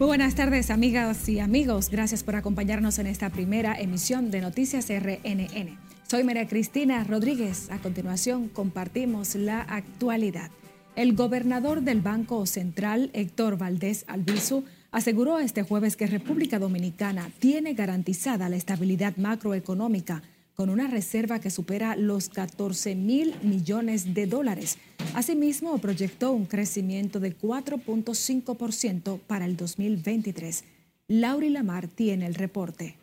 Muy buenas tardes, amigas y amigos. Gracias por acompañarnos en esta primera emisión de Noticias RNN. Soy María Cristina Rodríguez. A continuación, compartimos la actualidad. El gobernador del Banco Central, Héctor Valdés Albizu, aseguró este jueves que República Dominicana tiene garantizada la estabilidad macroeconómica con una reserva que supera los 14 mil millones de dólares. Asimismo, proyectó un crecimiento de 4.5% para el 2023. Lauri Lamar tiene el reporte.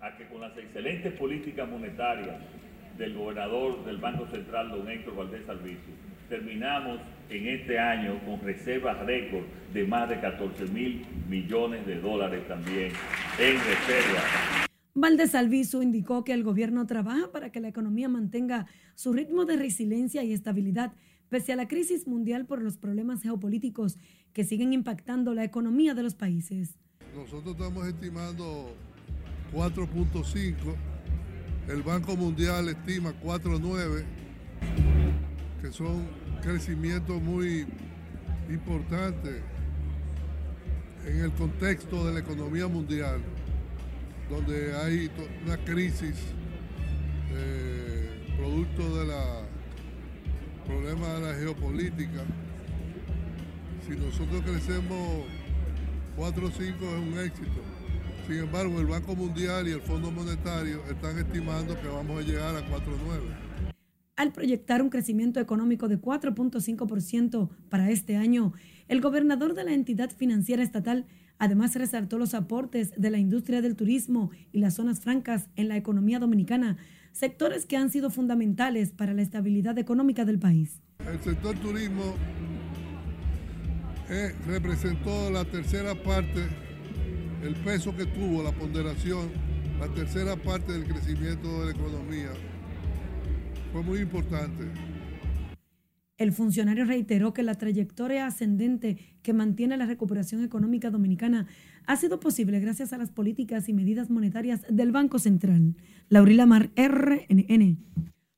A que con las excelentes políticas monetarias del gobernador del Banco Central, don Héctor Valdés Albizu, terminamos en este año con reservas récord de más de 14 mil millones de dólares también en reserva. Valdés Alviso indicó que el gobierno trabaja para que la economía mantenga su ritmo de resiliencia y estabilidad pese a la crisis mundial por los problemas geopolíticos que siguen impactando la economía de los países. Nosotros estamos estimando 4.5, el Banco Mundial estima 4.9, que son crecimientos muy importantes en el contexto de la economía mundial donde hay una crisis eh, producto de la problema de la geopolítica. Si nosotros crecemos 4 o 5 es un éxito. Sin embargo, el Banco Mundial y el Fondo Monetario están estimando que vamos a llegar a 4,9. Al proyectar un crecimiento económico de 4.5% para este año, el gobernador de la entidad financiera estatal Además, resaltó los aportes de la industria del turismo y las zonas francas en la economía dominicana, sectores que han sido fundamentales para la estabilidad económica del país. El sector turismo eh, representó la tercera parte, el peso que tuvo, la ponderación, la tercera parte del crecimiento de la economía. Fue muy importante. El funcionario reiteró que la trayectoria ascendente que mantiene la recuperación económica dominicana ha sido posible gracias a las políticas y medidas monetarias del Banco Central. Laurila Mar, RNN.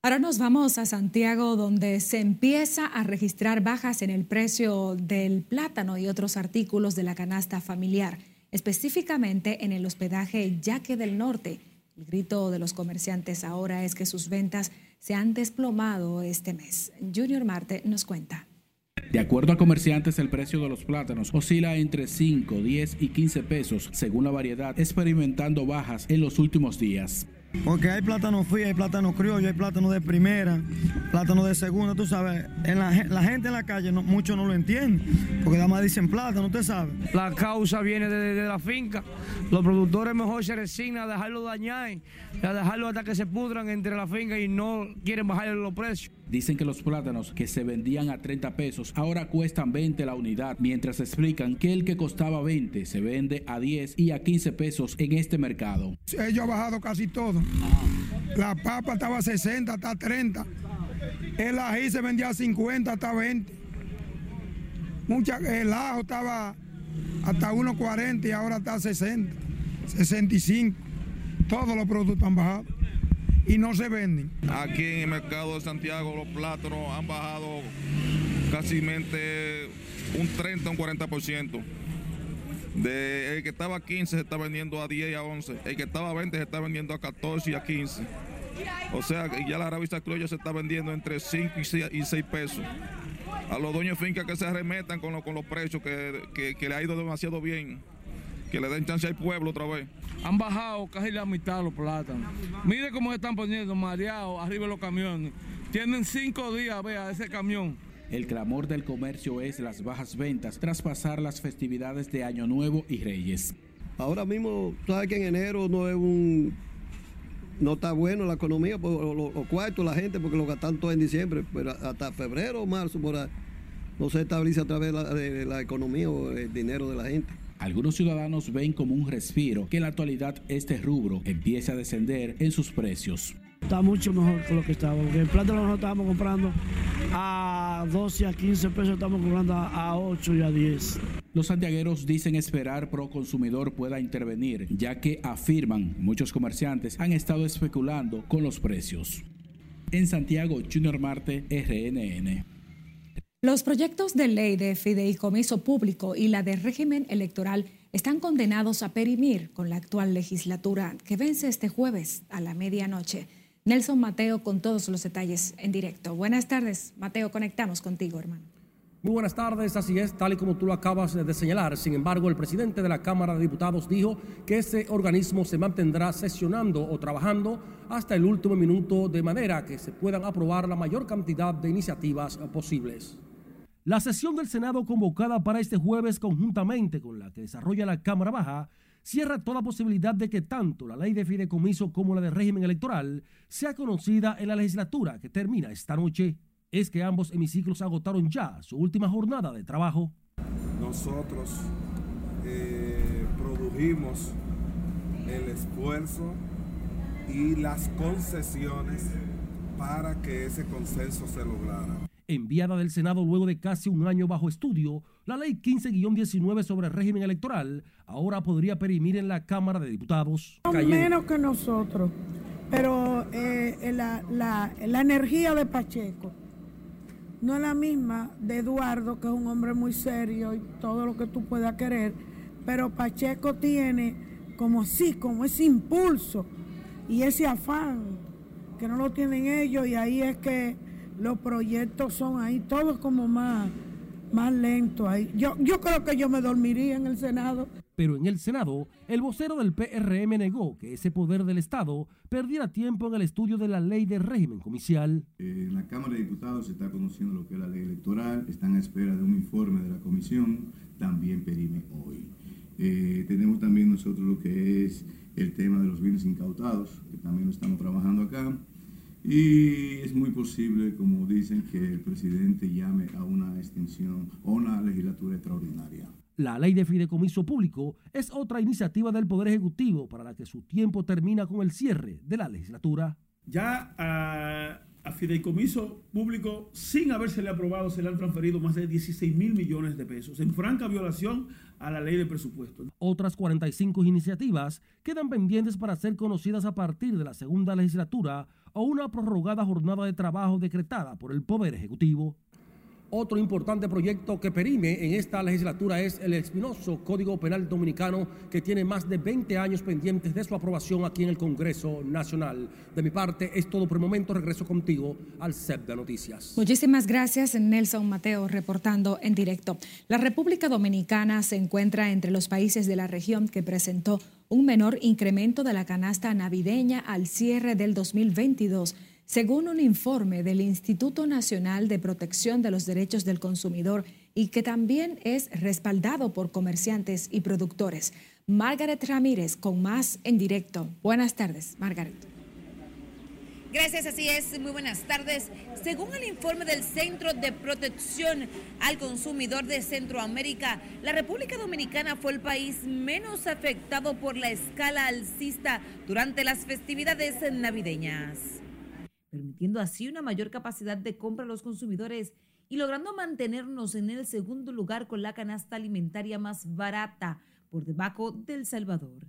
Ahora nos vamos a Santiago, donde se empieza a registrar bajas en el precio del plátano y otros artículos de la canasta familiar, específicamente en el hospedaje Yaque del Norte. El grito de los comerciantes ahora es que sus ventas se han desplomado este mes. Junior Marte nos cuenta. De acuerdo a comerciantes, el precio de los plátanos oscila entre 5, 10 y 15 pesos según la variedad, experimentando bajas en los últimos días. Porque hay plátano frío, hay plátano criollo, hay plátano de primera, plátano de segunda, tú sabes. En la, gente en la calle muchos no lo entienden, porque nada más dicen plátano, usted sabe. La causa viene de, la finca. Los productores mejor se resignan a dejarlo dañar, a dejarlo hasta que se pudran entre la finca y no quieren bajarle los precios. Dicen que los plátanos que se vendían a 30 pesos ahora cuestan 20 la unidad, mientras explican que el que costaba 20 se vende a 10 y a 15 pesos en este mercado. Ellos ha bajado casi todo. La papa estaba a 60, hasta 30. El ají se vendía a 50, hasta 20. Mucha, el ajo estaba hasta 1.40 y ahora está a 60, 65. Todos los productos han bajado y no se venden. Aquí en el mercado de Santiago los plátanos han bajado casi un 30, un 40%. De, el que estaba a 15 se está vendiendo a 10 y a 11. El que estaba a 20 se está vendiendo a 14 y a 15. O sea, ya la rabisa criolla se está vendiendo entre 5 y 6, pesos. A los dueños de finca que se arremetan con, con los precios, que, que, le ha ido demasiado bien. Que le den chance al pueblo otra vez. Han bajado casi la mitad los plátanos. Mire cómo se están poniendo mareados arriba de los camiones. Tienen cinco días, vea, ese camión. El clamor del comercio es las bajas ventas tras pasar las festividades de Año Nuevo y Reyes. Ahora mismo, sabes que en enero no es un no está bueno la economía, por los, cuartos, la gente, porque lo gastan todo en diciembre, pero hasta febrero o marzo por ahí, no se estabiliza a través de la, economía o el dinero de la gente. Algunos ciudadanos ven como un respiro que en la actualidad este rubro empiece a descender en sus precios. Está mucho mejor que lo que estaba, porque el plátano nosotros estábamos comprando a 12, a 15 pesos, estamos comprando a 8 y a 10. Los santiagueros dicen esperar pro consumidor pueda intervenir, ya que afirman muchos comerciantes han estado especulando con los precios. En Santiago, Junior Marte, RNN. Los proyectos de ley de fideicomiso público y la de régimen electoral están condenados a perimir con la actual legislatura que vence este jueves a la medianoche. Nelson Mateo con todos los detalles en directo. Buenas tardes, Mateo, conectamos contigo, hermano. Muy buenas tardes, así es, tal y como tú lo acabas de señalar. Sin embargo, el presidente de la Cámara de Diputados dijo que ese organismo se mantendrá sesionando o trabajando hasta el último minuto de manera que se puedan aprobar la mayor cantidad de iniciativas posibles. La sesión del Senado convocada para este jueves conjuntamente con la que desarrolla la Cámara Baja cierra toda posibilidad de que tanto la ley de fideicomiso como la de régimen electoral sea conocida en la legislatura que termina esta noche es que ambos hemiciclos agotaron ya su última jornada de trabajo. Nosotros eh, produjimos el esfuerzo y las concesiones para que ese consenso se lograra. Enviada del Senado luego de casi un año bajo estudio, la ley 15-19 sobre el régimen electoral ahora podría perimir en la Cámara de Diputados. Menos que nosotros, pero eh, la, la energía de Pacheco no es la misma de Eduardo, que es un hombre muy serio y todo lo que tú puedas querer, pero Pacheco tiene como así, como ese impulso y ese afán que no lo tienen ellos y ahí es que los proyectos son ahí todos como más, más lentos ahí. Yo, yo creo que yo me dormiría en el Senado pero en el Senado, el vocero del PRM negó que ese poder del Estado perdiera tiempo en el estudio de la ley de régimen comicial. En la Cámara de Diputados se está conociendo lo que es la ley electoral, están a espera de un informe de la comisión, también perime hoy. Eh, tenemos también nosotros lo que es el tema de los bienes incautados, que también lo estamos trabajando acá. Y es muy posible, como dicen, que el presidente llame a una extensión o una legislatura extraordinaria. La ley de fideicomiso público es otra iniciativa del Poder Ejecutivo para la que su tiempo termina con el cierre de la legislatura. Ya a, fideicomiso público, sin habérsele aprobado, se le han transferido más de 16 mil millones de pesos, en franca violación a la ley de presupuesto. Otras 45 iniciativas quedan pendientes para ser conocidas a partir de la segunda legislatura o una prorrogada jornada de trabajo decretada por el Poder Ejecutivo. Otro importante proyecto que perime en esta legislatura es el espinoso Código Penal Dominicano que tiene más de 20 años pendientes de su aprobación aquí en el Congreso Nacional. De mi parte es todo por el momento. Regreso contigo al CEP de Noticias. Muchísimas gracias Nelson Mateo reportando en directo. La República Dominicana se encuentra entre los países de la región que presentó un menor incremento de la canasta navideña al cierre del 2022 según un informe del Instituto Nacional de Protección de los Derechos del Consumidor y que también es respaldado por comerciantes y productores. Margaret Ramírez con más en directo. Buenas tardes, Margaret. Gracias, así es. Muy buenas tardes. Según el informe del Centro de Protección al Consumidor de Centroamérica, la República Dominicana fue el país menos afectado por la escala alcista durante las festividades navideñas permitiendo así una mayor capacidad de compra a los consumidores y logrando mantenernos en el segundo lugar con la canasta alimentaria más barata por debajo del Salvador.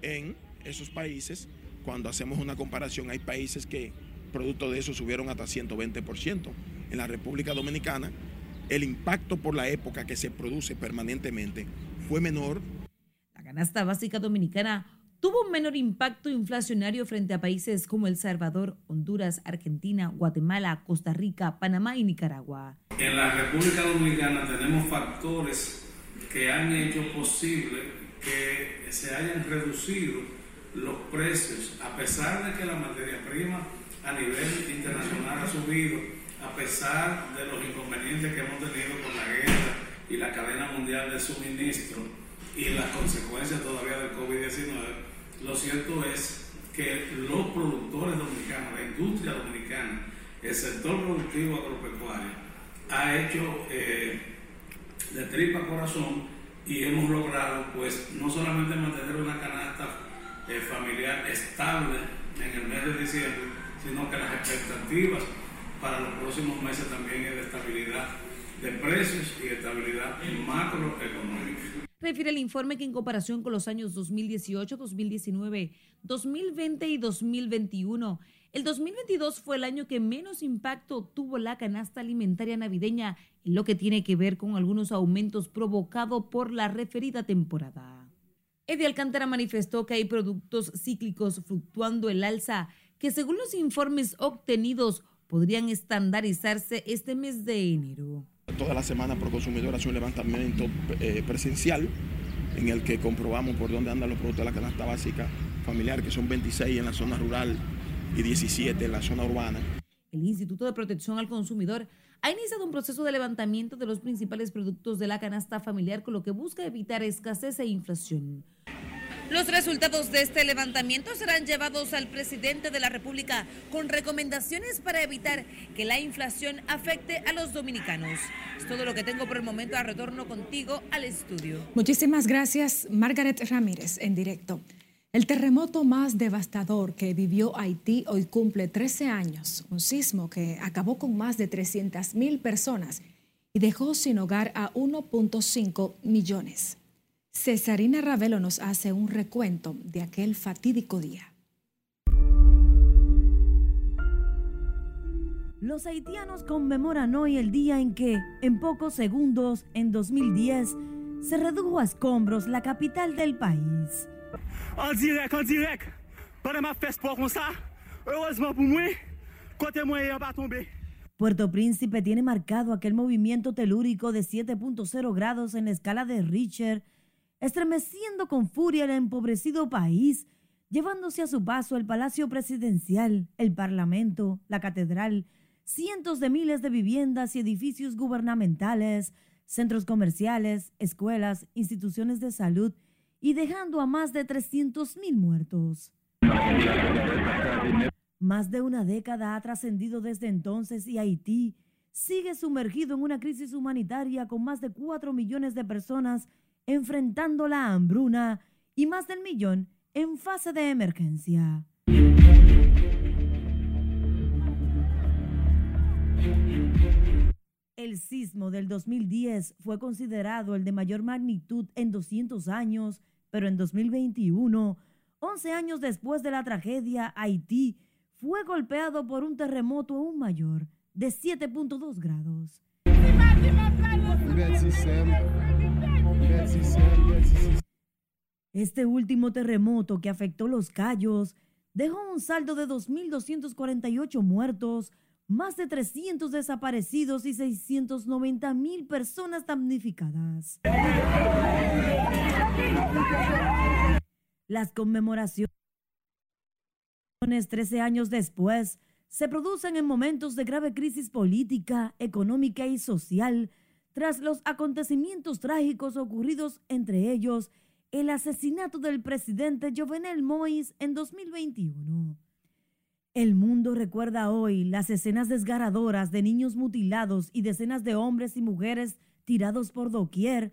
En esos países, cuando hacemos una comparación, hay países que producto de eso subieron hasta 120%. En la República Dominicana, el impacto por la época que se produce permanentemente fue menor. La canasta básica dominicana tuvo un menor impacto inflacionario frente a países como El Salvador, Honduras, Argentina, Guatemala, Costa Rica, Panamá y Nicaragua. En la República Dominicana tenemos factores que han hecho posible que se hayan reducido los precios, a pesar de que la materia prima a nivel internacional ha subido, a pesar de los inconvenientes que hemos tenido con la guerra y la cadena mundial de suministro y las consecuencias todavía del COVID-19 lo cierto es que los productores dominicanos, la industria dominicana, el sector productivo agropecuario, ha hecho eh, de tripa corazón y hemos logrado, pues, no solamente mantener una canasta eh, familiar estable en el mes de diciembre, sino que las expectativas para los próximos meses también es de estabilidad de precios y estabilidad macroeconómica. Refiere el informe que en comparación con los años 2018, 2019, 2020 y 2021, el 2022 fue el año que menos impacto tuvo la canasta alimentaria navideña en lo que tiene que ver con algunos aumentos provocados por la referida temporada. Eddie Alcántara manifestó que hay productos cíclicos fluctuando el alza que según los informes obtenidos podrían estandarizarse este mes de enero. Toda la semana Proconsumidor hace un levantamiento eh, presencial en el que comprobamos por dónde andan los productos de la canasta básica familiar, que son 26 en la zona rural y 17 en la zona urbana. El Instituto de Protección al Consumidor ha iniciado un proceso de levantamiento de los principales productos de la canasta familiar con lo que busca evitar escasez e inflación. Los resultados de este levantamiento serán llevados al presidente de la República con recomendaciones para evitar que la inflación afecte a los dominicanos. Es todo lo que tengo por el momento. A retorno contigo al estudio. Muchísimas gracias, Margaret Ramírez, en directo. El terremoto más devastador que vivió Haití hoy cumple 13 años, un sismo que acabó con más de 300.000 personas y dejó sin hogar a 1.5 millones. Cesarina Ravelo nos hace un recuento de aquel fatídico día. Los haitianos conmemoran hoy el día en que, en pocos segundos, en 2010, se redujo a escombros la capital del país. En direct, en direct. Pendant ma fesse pour comme ça, heureusement pour moi, côté moi, il va tomber. Puerto Príncipe tiene marcado aquel movimiento telúrico de 7.0 grados en la escala de Richter estremeciendo con furia el empobrecido país, llevándose a su paso el Palacio Presidencial, el Parlamento, la Catedral, cientos de miles de viviendas y edificios gubernamentales, centros comerciales, escuelas, instituciones de salud y dejando a más de 300.000 muertos. Más de una década ha trascendido desde entonces y Haití sigue sumergido en una crisis humanitaria con más de 4 millones de personas enfrentando la hambruna y más del millón en fase de emergencia. El sismo del 2010 fue considerado el de mayor magnitud en 200 años, pero en 2021, 11 años después de la tragedia, Haití fue golpeado por un terremoto aún mayor, de 7.2 grados. Este último terremoto que afectó los Cayos dejó un saldo de 2.248 muertos, más de 300 desaparecidos y 690 mil personas damnificadas. Las conmemoraciones 13 años después se producen en momentos de grave crisis política, económica y social tras los acontecimientos trágicos ocurridos, entre ellos el asesinato del presidente Jovenel Moïse en 2021. El mundo recuerda hoy las escenas desgarradoras de niños mutilados y decenas de hombres y mujeres tirados por doquier,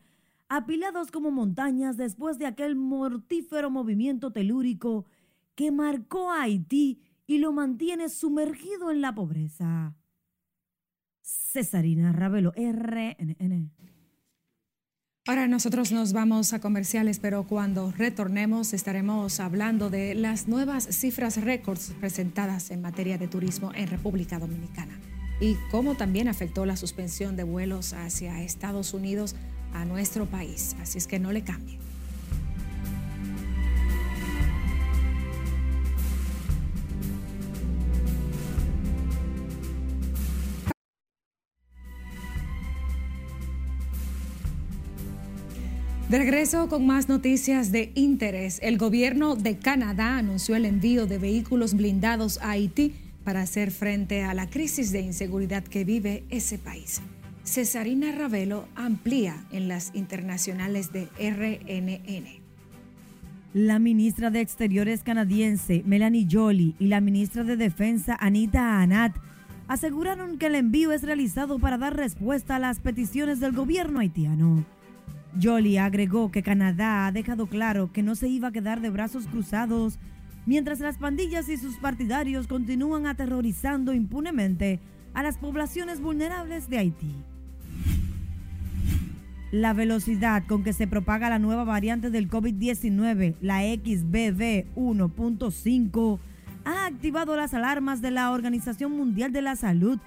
apilados como montañas después de aquel mortífero movimiento telúrico que marcó a Haití y lo mantiene sumergido en la pobreza. Cesarina Ravelo, RNN. Ahora nosotros nos vamos a comerciales, pero cuando retornemos estaremos hablando de las nuevas cifras récords presentadas en materia de turismo en República Dominicana y cómo también afectó la suspensión de vuelos hacia Estados Unidos a nuestro país. Así es que no le cambie. De regreso con más noticias de interés, el gobierno de Canadá anunció el envío de vehículos blindados a Haití para hacer frente a la crisis de inseguridad que vive ese país. Cesarina Ravelo amplía en las internacionales de RNN. La ministra de Exteriores canadiense Melanie Jolie y la ministra de Defensa Anita Anat aseguraron que el envío es realizado para dar respuesta a las peticiones del gobierno haitiano. Jolie agregó que Canadá ha dejado claro que no se iba a quedar de brazos cruzados mientras las pandillas y sus partidarios continúan aterrorizando impunemente a las poblaciones vulnerables de Haití. La velocidad con que se propaga la nueva variante del COVID-19, la XBB 1.5, ha activado las alarmas de la Organización Mundial de la Salud,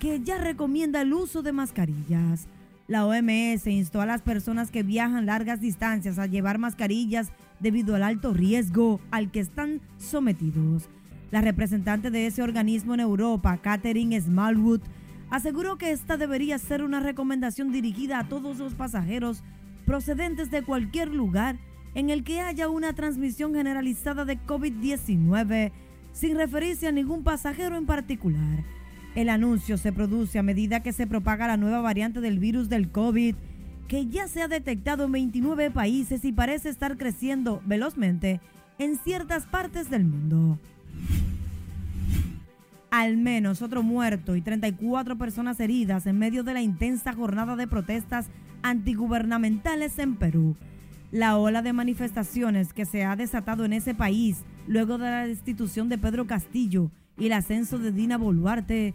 que ya recomienda el uso de mascarillas. La OMS instó a las personas que viajan largas distancias a llevar mascarillas debido al alto riesgo al que están sometidos. La representante de ese organismo en Europa, Catherine Smallwood, aseguró que esta debería ser una recomendación dirigida a todos los pasajeros procedentes de cualquier lugar en el que haya una transmisión generalizada de COVID-19, sin referirse a ningún pasajero en particular. El anuncio se produce a medida que se propaga la nueva variante del virus del COVID, que ya se ha detectado en 29 países y parece estar creciendo velozmente en ciertas partes del mundo. Al menos otro muerto y 34 personas heridas en medio de la intensa jornada de protestas antigubernamentales en Perú. La ola de manifestaciones que se ha desatado en ese país luego de la destitución de Pedro Castillo y el ascenso de Dina Boluarte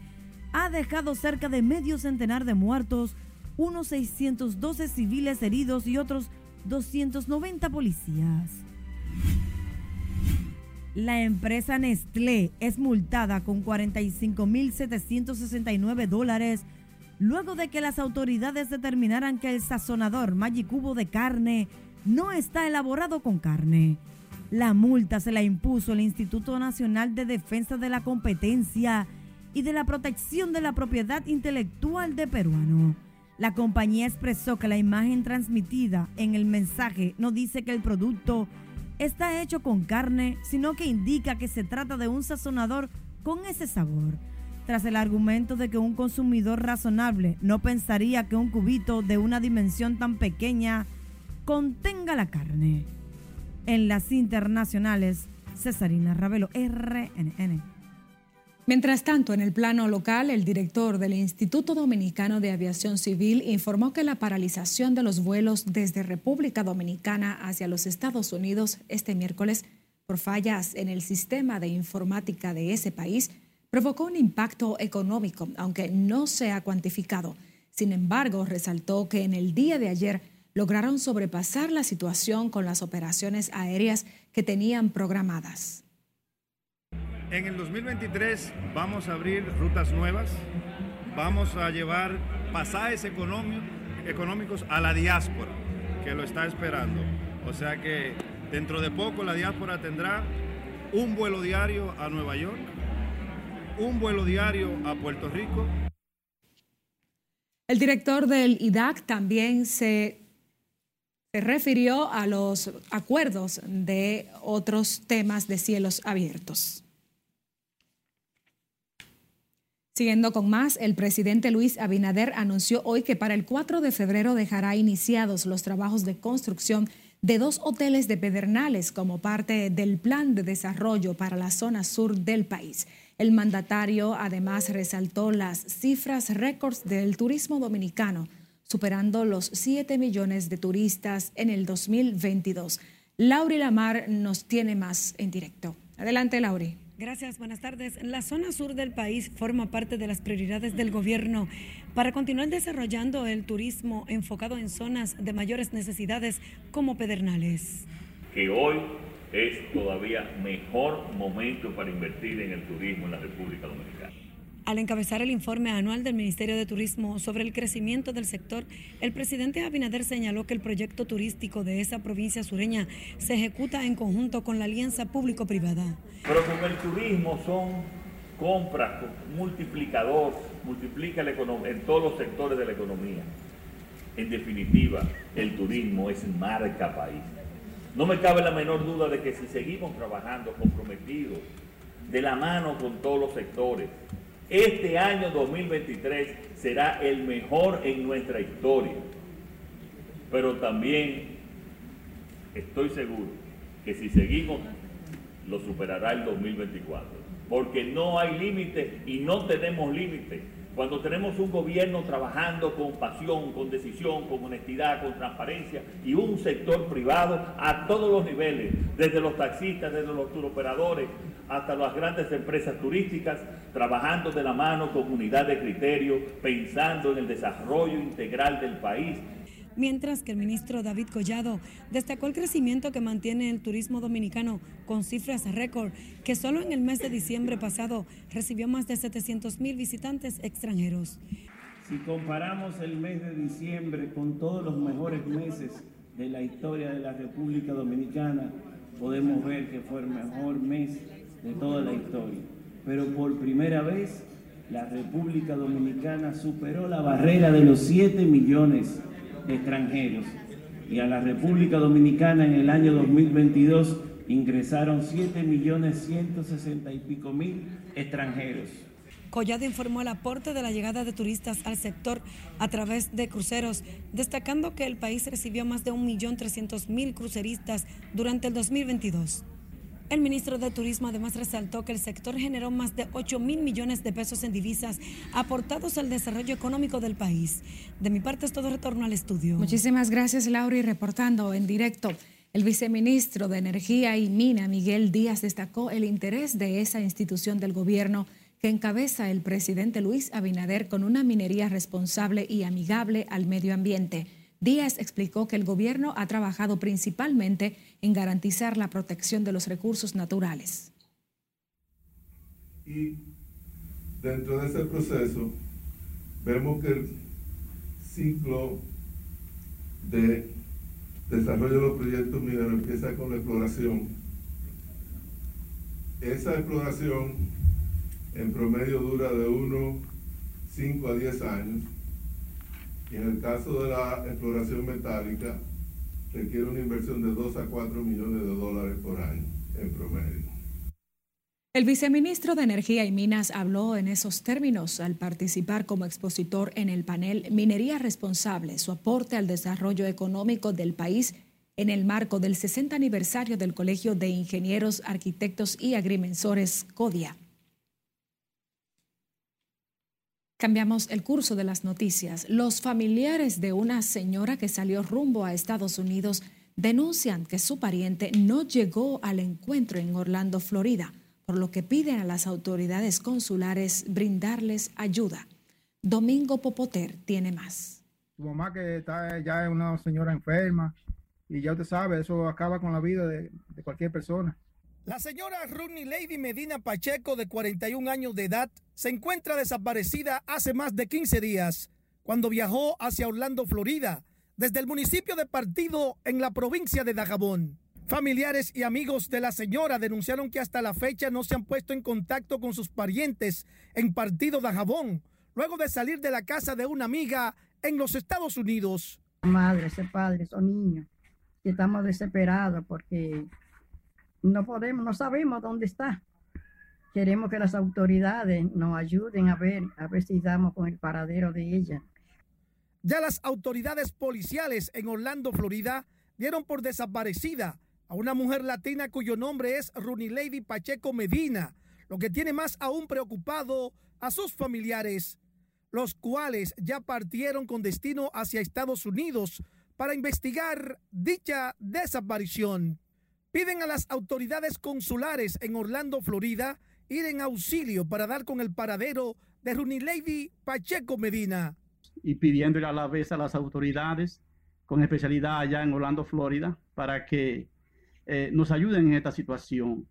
ha dejado cerca de medio centenar de muertos, unos 612 civiles heridos y otros 290 policías. La empresa Nestlé es multada con 45.769 dólares luego de que las autoridades determinaran que el sazonador Cubo de carne no está elaborado con carne. La multa se la impuso el Instituto Nacional de Defensa de la Competencia y de la Protección de la Propiedad Intelectual de Peruano. La compañía expresó que la imagen transmitida en el mensaje no dice que el producto está hecho con carne, sino que indica que se trata de un sazonador con ese sabor. Tras el argumento de que un consumidor razonable no pensaría que un cubito de una dimensión tan pequeña contenga la carne. En las internacionales, Cesarina Ravelo, RNN. Mientras tanto, en el plano local, el director del Instituto Dominicano de Aviación Civil informó que la paralización de los vuelos desde República Dominicana hacia los Estados Unidos este miércoles por fallas en el sistema de informática de ese país provocó un impacto económico, aunque no se ha cuantificado. Sin embargo, resaltó que en el día de ayer lograron sobrepasar la situación con las operaciones aéreas que tenían programadas. En el 2023 vamos a abrir rutas nuevas, vamos a llevar pasajes económicos a la diáspora, que lo está esperando. O sea que dentro de poco la diáspora tendrá un vuelo diario a Nueva York, un vuelo diario a Puerto Rico. El director del IDAC también se, se refirió a los acuerdos de otros temas de cielos abiertos. Siguiendo con más, el presidente Luis Abinader anunció hoy que para el 4 de febrero dejará iniciados los trabajos de construcción de dos hoteles de Pedernales como parte del plan de desarrollo para la zona sur del país. El mandatario además resaltó las cifras récords del turismo dominicano, superando los 7 millones de turistas en el 2022. Lauri Lamar nos tiene más en directo. Adelante, Lauri. Gracias, buenas tardes. La zona sur del país forma parte de las prioridades del gobierno para continuar desarrollando el turismo enfocado en zonas de mayores necesidades como Pedernales. Que hoy es todavía mejor momento para invertir en el turismo en la República Dominicana. Al encabezar el informe anual del Ministerio de Turismo sobre el crecimiento del sector, el presidente Abinader señaló que el proyecto turístico de esa provincia sureña se ejecuta en conjunto con la alianza público-privada. Pero con el turismo son compras, multiplicador, multiplica la en todos los sectores de la economía. En definitiva, el turismo es marca país. No me cabe la menor duda de que si seguimos trabajando comprometidos, de la mano con todos los sectores, este año 2023 será el mejor en nuestra historia. Pero también estoy seguro que si seguimos, lo superará el 2024. Porque no hay límite y no tenemos límite. Cuando tenemos un gobierno trabajando con pasión, con decisión, con honestidad, con transparencia y un sector privado a todos los niveles, desde los taxistas, desde los turoperadores, hasta las grandes empresas turísticas, trabajando de la mano con unidad de criterio, pensando en el desarrollo integral del país. Mientras que el ministro David Collado destacó el crecimiento que mantiene el turismo dominicano con cifras récord, que solo en el mes de diciembre pasado recibió más de 700 mil visitantes extranjeros. Si comparamos el mes de diciembre con todos los mejores meses de la historia de la República Dominicana, podemos ver que fue el mejor mes de toda la historia. Pero por primera vez, la República Dominicana superó la barrera de los 7 millones de extranjeros. Y a la República Dominicana en el año 2022 ingresaron 7 millones 160 y pico mil extranjeros. Collado informó el aporte de la llegada de turistas al sector a través de cruceros, destacando que el país recibió más de 1.300.000 cruceristas durante el 2022. El ministro de Turismo además resaltó que el sector generó más de 8 mil millones de pesos en divisas aportados al desarrollo económico del país. De mi parte es todo retorno al estudio. Muchísimas gracias, Laura. Y reportando en directo, el viceministro de Energía y Mina, Miguel Díaz, destacó el interés de esa institución del gobierno que encabeza el presidente Luis Abinader con una minería responsable y amigable al medio ambiente. Díaz explicó que el gobierno ha trabajado principalmente en garantizar la protección de los recursos naturales. Y dentro de ese proceso vemos que el ciclo de desarrollo de los proyectos mineros empieza con la exploración. Esa exploración en promedio dura de 1, 5 a 10 años en el caso de la exploración metálica, requiere una inversión de 2 a 4 millones de dólares por año en promedio. El viceministro de Energía y Minas habló en esos términos al participar como expositor en el panel Minería Responsable, su aporte al desarrollo económico del país en el marco del 60 aniversario del Colegio de Ingenieros, Arquitectos y Agrimensores CODIA. Cambiamos el curso de las noticias. Los familiares de una señora que salió rumbo a Estados Unidos denuncian que su pariente no llegó al encuentro en Orlando, Florida, por lo que piden a las autoridades consulares brindarles ayuda. Domingo Popoter tiene más. Tu mamá que está ya es una señora enferma y ya usted sabe, eso acaba con la vida de, de cualquier persona. La señora Rodney Lady Medina Pacheco, de 41 años de edad, se encuentra desaparecida hace más de 15 días, cuando viajó hacia Orlando, Florida, desde el municipio de Partido en la provincia de Dajabón. Familiares y amigos de la señora denunciaron que hasta la fecha no se han puesto en contacto con sus parientes en Partido Dajabón, luego de salir de la casa de una amiga en los Estados Unidos. Madre, ese padre, esos niños, estamos desesperados porque no podemos, no sabemos dónde está. Queremos que las autoridades nos ayuden a ver, a ver si damos con el paradero de ella. Ya las autoridades policiales en Orlando, Florida, dieron por desaparecida a una mujer latina cuyo nombre es Rooney Lady Pacheco Medina, lo que tiene más aún preocupado a sus familiares, los cuales ya partieron con destino hacia Estados Unidos para investigar dicha desaparición piden a las autoridades consulares en Orlando, Florida, ir en auxilio para dar con el paradero de Rooney Lady Pacheco Medina. Y pidiéndole a la vez a las autoridades con especialidad allá en Orlando, Florida, para que eh, nos ayuden en esta situación,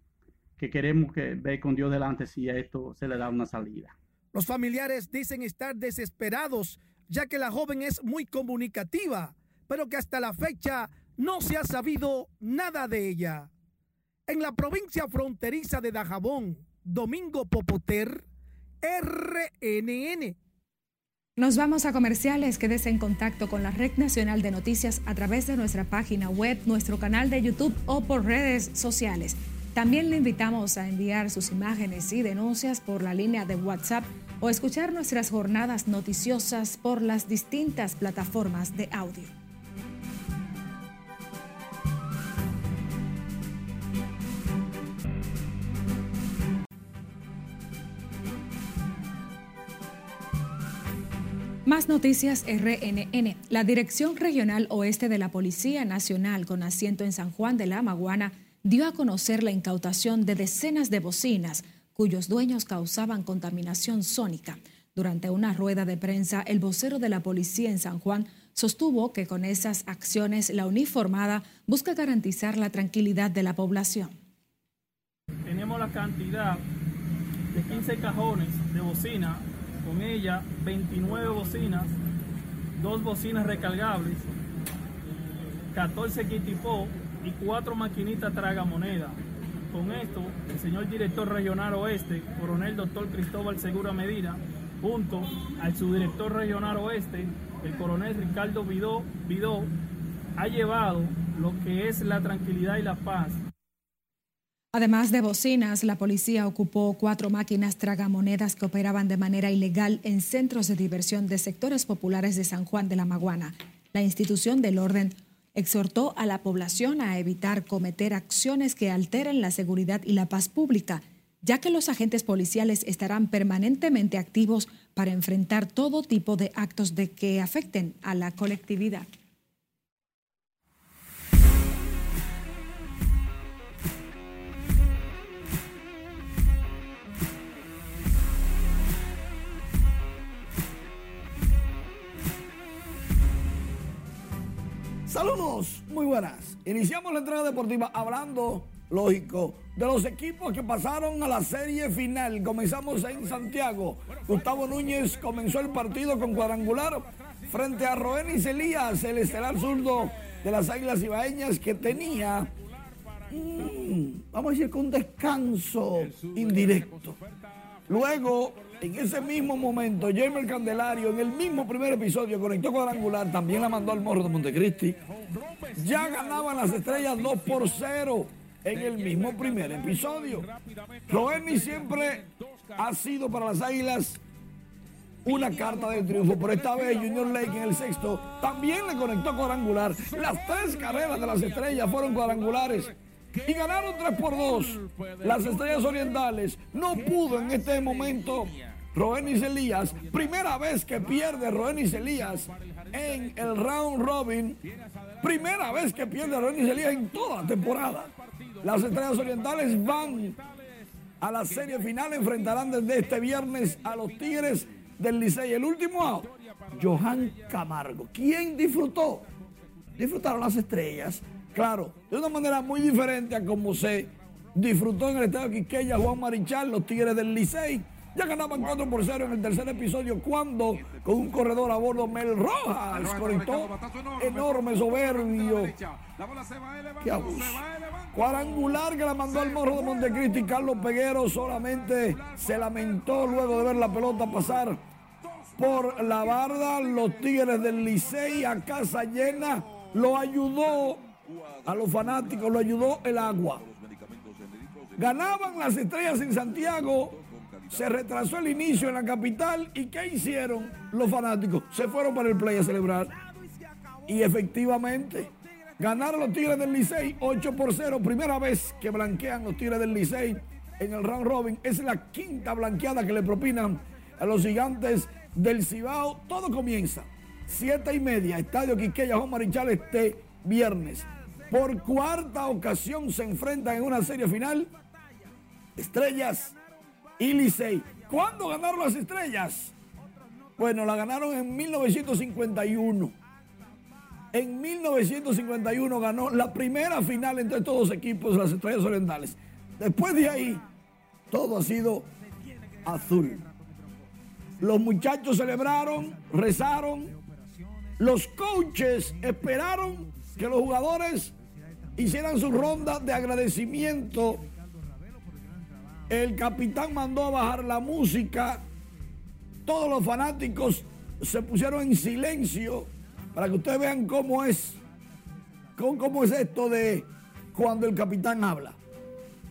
que queremos que ve con Dios delante si a esto se le da una salida. Los familiares dicen estar desesperados, ya que la joven es muy comunicativa, pero que hasta la fecha no se ha sabido nada de ella. En la provincia fronteriza de Dajabón, Domingo Popoter, RNN. Nos vamos a comerciales. Quédese en contacto con la Red Nacional de Noticias a través de nuestra página web, nuestro canal de YouTube o por redes sociales. También le invitamos a enviar sus imágenes y denuncias por la línea de WhatsApp o escuchar nuestras jornadas noticiosas por las distintas plataformas de audio. Más noticias RNN. La Dirección Regional Oeste de la Policía Nacional con asiento en San Juan de la Maguana dio a conocer la incautación de decenas de bocinas cuyos dueños causaban contaminación sónica. Durante una rueda de prensa, el vocero de la policía en San Juan sostuvo que con esas acciones la uniformada busca garantizar la tranquilidad de la población. Tenemos la cantidad de 15 cajones de bocina con ella 29 bocinas, dos bocinas recargables, 14 kitipó y 4 maquinitas tragamoneda. Con esto, el señor director regional oeste, coronel doctor Cristóbal Segura Medina, junto al subdirector regional oeste, el coronel Ricardo Vidó, Vidó ha llevado lo que es la tranquilidad y la paz Además de bocinas, la policía ocupó cuatro máquinas tragamonedas que operaban de manera ilegal en centros de diversión de sectores populares de San Juan de la Maguana. La institución del orden exhortó a la población a evitar cometer acciones que alteren la seguridad y la paz pública, ya que los agentes policiales estarán permanentemente activos para enfrentar todo tipo de actos de que afecten a la colectividad. Saludos, muy buenas. Iniciamos la entrega deportiva hablando, lógico, de los equipos que pasaron a la serie final. Comenzamos en Santiago. Gustavo Núñez comenzó el partido con cuadrangular frente a Roenis Elías, el estelar zurdo de las Águilas Ibaeñas que tenía, mm, vamos a decir, con un descanso indirecto. Luego en ese mismo momento, Jamer Candelario, en el mismo primer episodio, conectó cuadrangular, también la mandó al morro de Montecristi. Ya ganaban las estrellas 2 por 0 en el mismo primer episodio. Roeni siempre ha sido para las águilas una carta de triunfo, pero esta vez Junior Lake en el sexto también le conectó cuadrangular. Las tres carreras de las estrellas fueron cuadrangulares y ganaron 3 por 2. Las estrellas orientales no pudo en este momento Roenis Elías, primera vez que pierde Roenis Elías en el round robin, primera vez que pierde Roenis Elías en toda la temporada. Las estrellas orientales van a la serie final, enfrentarán desde este viernes a los Tigres del Licey. El último out, Johan Camargo. ¿Quién disfrutó? Disfrutaron las estrellas, claro, de una manera muy diferente a como se disfrutó en el estadio Quiqueya Juan Marichal, los Tigres del Licey ya ganaban 4 por 0 en el tercer episodio cuando con un corredor a bordo Mel Rojas conectó enorme soberbio. Qué abuso. Cuadrangular que la mandó al morro de Montecristi. Carlos Peguero solamente se lamentó luego de ver la pelota pasar por la barda. Los Tigres del Licey a casa llena lo ayudó a los fanáticos, lo ayudó el agua. Ganaban las estrellas en Santiago se retrasó el inicio en la capital y ¿qué hicieron los fanáticos? Se fueron para el play a celebrar. Y efectivamente, ganaron los Tigres del Licey 8 por 0. Primera vez que blanquean los Tigres del Licey en el round robin. Es la quinta blanqueada que le propinan a los gigantes del Cibao. Todo comienza. Siete y media, Estadio Quiqueya Juan Marichal este viernes. Por cuarta ocasión se enfrentan en una serie final. Estrellas y. ¿Cuándo ganaron las estrellas? Bueno, la ganaron en 1951. En 1951 ganó la primera final entre todos los equipos de las estrellas orientales. Después de ahí, todo ha sido azul. Los muchachos celebraron, rezaron. Los coaches esperaron que los jugadores hicieran su ronda de agradecimiento el capitán mandó a bajar la música. Todos los fanáticos se pusieron en silencio para que ustedes vean cómo es, cómo es esto de cuando el capitán habla.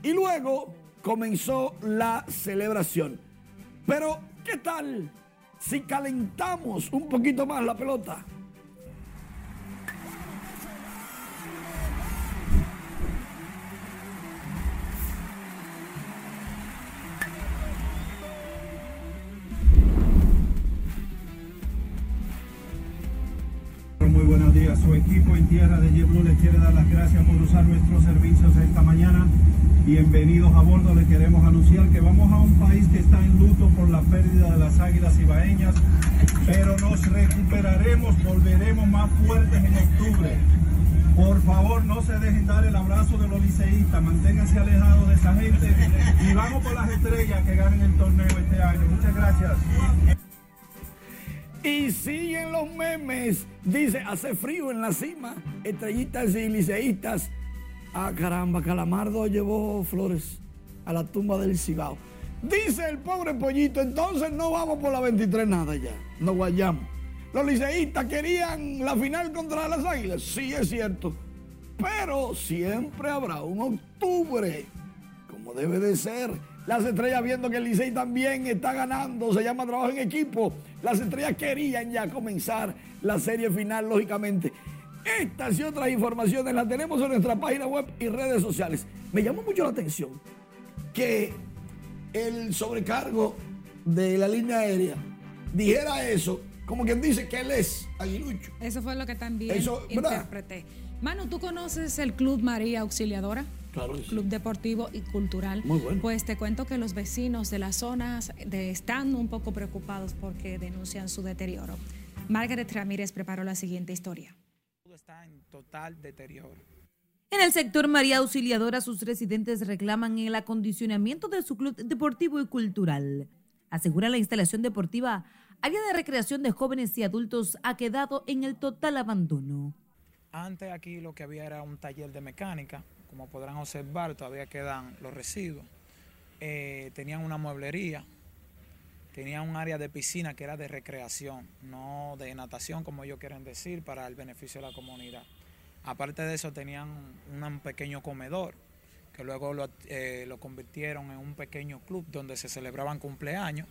Y luego comenzó la celebración. Pero, ¿qué tal si calentamos un poquito más la pelota? Su equipo en tierra de JetBlue les quiere dar las gracias por usar nuestros servicios esta mañana. Bienvenidos a bordo. Le queremos anunciar que vamos a un país que está en luto por la pérdida de las águilas ibaeñas, pero nos recuperaremos, volveremos más fuertes en octubre. Por favor, no se dejen dar el abrazo de los liceístas, manténganse alejados de esa gente y vamos por las estrellas que ganen el torneo este año. Muchas gracias. Y siguen los memes. Dice, hace frío en la cima. Estrellitas y liceístas. Ah, caramba, Calamardo llevó flores a la tumba del Cibao. Dice el pobre pollito, entonces no vamos por la 23 nada ya. No guayamos. Los liceístas querían la final contra las águilas. Sí, es cierto. Pero siempre habrá un octubre, como debe de ser. Las estrellas viendo que el Licey también está ganando, se llama trabajo en equipo. Las estrellas querían ya comenzar la serie final, lógicamente. Estas y otras informaciones las tenemos en nuestra página web y redes sociales. Me llamó mucho la atención que el sobrecargo de la línea aérea dijera eso, como quien dice que él es aguilucho. Eso fue lo que también interpreté. Manu, ¿tú conoces el Club María Auxiliadora? Claro sí. Club Deportivo y Cultural. Muy bueno. Pues te cuento que los vecinos de las zonas de- están un poco preocupados porque denuncian su deterioro. Margaret Ramírez preparó la siguiente historia. está en total deterioro. En el sector María Auxiliadora, sus residentes reclaman el acondicionamiento de su club deportivo y cultural. Asegura la instalación deportiva, área de recreación de jóvenes y adultos ha quedado en el total abandono. Antes aquí lo que había era un taller de mecánica, como podrán observar, todavía quedan los residuos. Eh, tenían una mueblería, tenían un área de piscina que era de recreación, no de natación como ellos quieren decir, para el beneficio de la comunidad. Aparte de eso tenían un pequeño comedor, que luego lo, eh, lo convirtieron en un pequeño club donde se celebraban cumpleaños.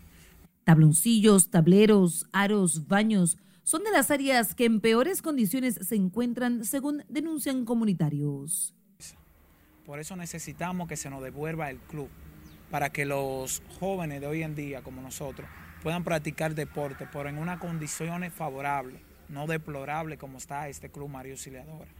Tabloncillos, tableros, aros, baños son de las áreas que en peores condiciones se encuentran, según denuncian comunitarios. Por eso necesitamos que se nos devuelva el club, para que los jóvenes de hoy en día, como nosotros, puedan practicar deporte, pero en unas condiciones favorables, no deplorables como está este club María Auxiliadora.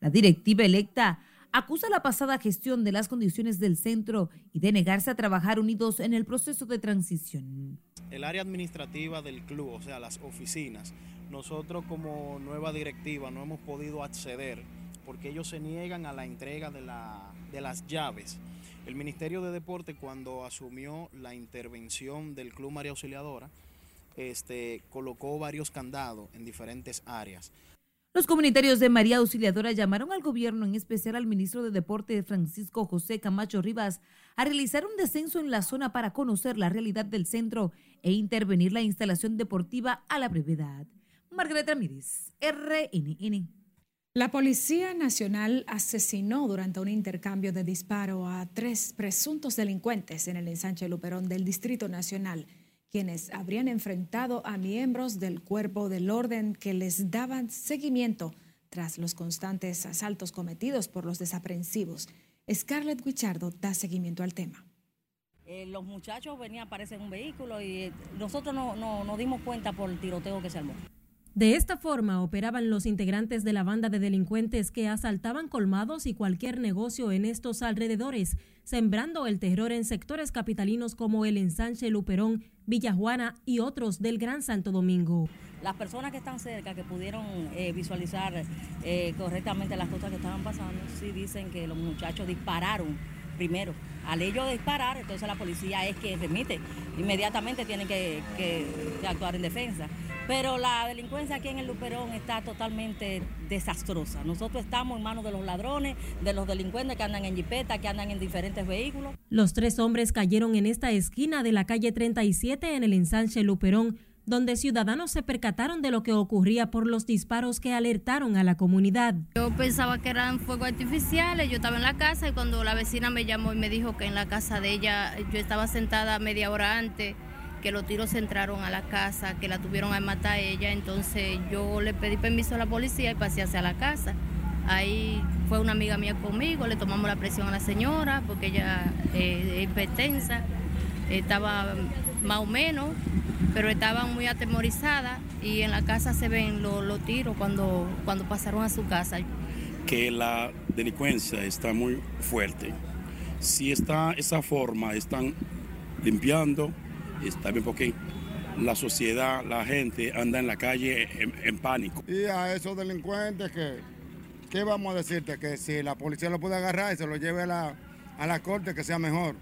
La directiva electa acusa la pasada gestión de las condiciones del centro y de negarse a trabajar unidos en el proceso de transición. el área administrativa del club, o sea, las oficinas, nosotros como nueva directiva no hemos podido acceder porque ellos se niegan a la entrega de, la- de las llaves. El Ministerio de Deporte cuando asumió la intervención del Club María Auxiliadora, este, colocó varios candados en diferentes áreas. Los comunitarios de María Auxiliadora llamaron al gobierno, en especial al ministro de Deporte Francisco José Camacho Rivas, a realizar un descenso en la zona para conocer la realidad del centro e intervenir la instalación deportiva a la brevedad. Margaret Ramírez, RNN. La Policía Nacional asesinó durante un intercambio de disparo a tres presuntos delincuentes en el ensanche Luperón del Distrito Nacional, quienes habrían enfrentado a miembros del cuerpo del orden que les daban seguimiento tras los constantes asaltos cometidos por los desaprensivos. Scarlett Guichardo da seguimiento al tema. Eh, los muchachos venían, aparecen en un vehículo y eh, nosotros no, no- nos dimos cuenta por el tiroteo que se armó. De esta forma operaban los integrantes de la banda de delincuentes que asaltaban colmados y cualquier negocio en estos alrededores, sembrando el terror en sectores capitalinos como el ensanche Luperón, Villa Juana y otros del Gran Santo Domingo. Las personas que están cerca, que pudieron eh, visualizar eh, correctamente las cosas que estaban pasando, sí dicen que los muchachos dispararon primero. Al ellos disparar, entonces la policía es que remite. Inmediatamente tienen que, que- actuar en defensa. Pero la delincuencia aquí en el Luperón está totalmente desastrosa. Nosotros estamos en manos de los ladrones, de los delincuentes que andan en jipeta, que andan en diferentes vehículos. Los tres hombres cayeron en esta esquina de la calle 37 en el ensanche Luperón, donde ciudadanos se percataron de lo que ocurría por los disparos que alertaron a la comunidad. Yo pensaba que eran fuegos artificiales, yo estaba en la casa y cuando la vecina me llamó y me dijo que en la casa de ella yo estaba sentada media hora antes, que los tiros entraron a la casa, que la tuvieron a matar a ella, entonces yo le pedí permiso a la policía y pasé hacia la casa. Ahí fue una amiga mía conmigo, le tomamos la presión a la señora porque ella eh, es hipertensa, estaba más o menos, pero estaba muy atemorizada y en la casa se ven los, los tiros cuando, cuando pasaron a su casa. que la delincuencia está muy fuerte. Si está esa forma, están limpiando, está bien porque la sociedad, la gente anda en la calle en, en pánico. Y a esos delincuentes que, ¿qué vamos a decirte? Que si la policía lo puede agarrar y se lo lleve a la, a la corte, que sea mejor.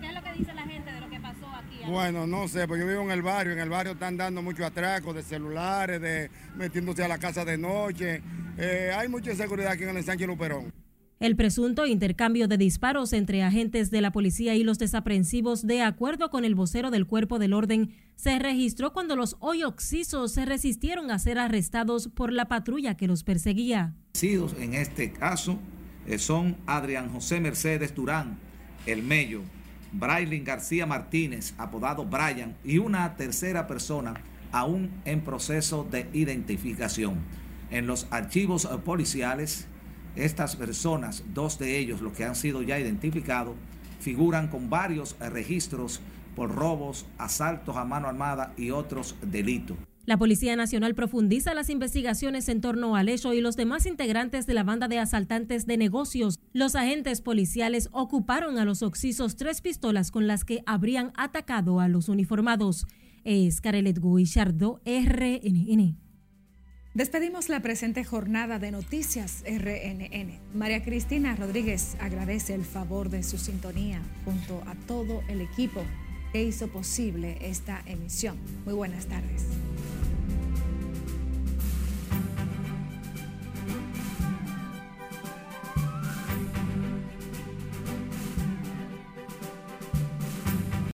¿Qué es lo que dice la gente de lo que pasó aquí Bueno, no sé, porque yo vivo en el barrio. En el barrio están dando muchos atracos de celulares, de metiéndose a la casa de noche. Eh, hay mucha inseguridad aquí en el ensanche Luperón. El presunto intercambio de disparos entre agentes de la policía y los desaprensivos, de acuerdo con el vocero del Cuerpo del Orden, se registró cuando los hoy oxisos se resistieron a ser arrestados por la patrulla que los perseguía. En este caso eh, son Adrián José Mercedes Durán, El Mello, Braylin García Martínez, apodado Brian, y una tercera persona aún en proceso de identificación. En los archivos eh, policiales, estas personas, dos de ellos, los que han sido ya identificados, figuran con varios registros por robos, asaltos a mano armada y otros delitos. La Policía Nacional profundiza las investigaciones en torno al hecho y los demás integrantes de la banda de asaltantes de negocios. Los agentes policiales ocuparon a los oxisos tres pistolas con las que habrían atacado a los uniformados. Es Carelet Guillardo, RNN. Despedimos la presente jornada de Noticias RNN. María Cristina Rodríguez agradece el favor de su sintonía junto a todo el equipo que hizo posible esta emisión. Muy buenas tardes.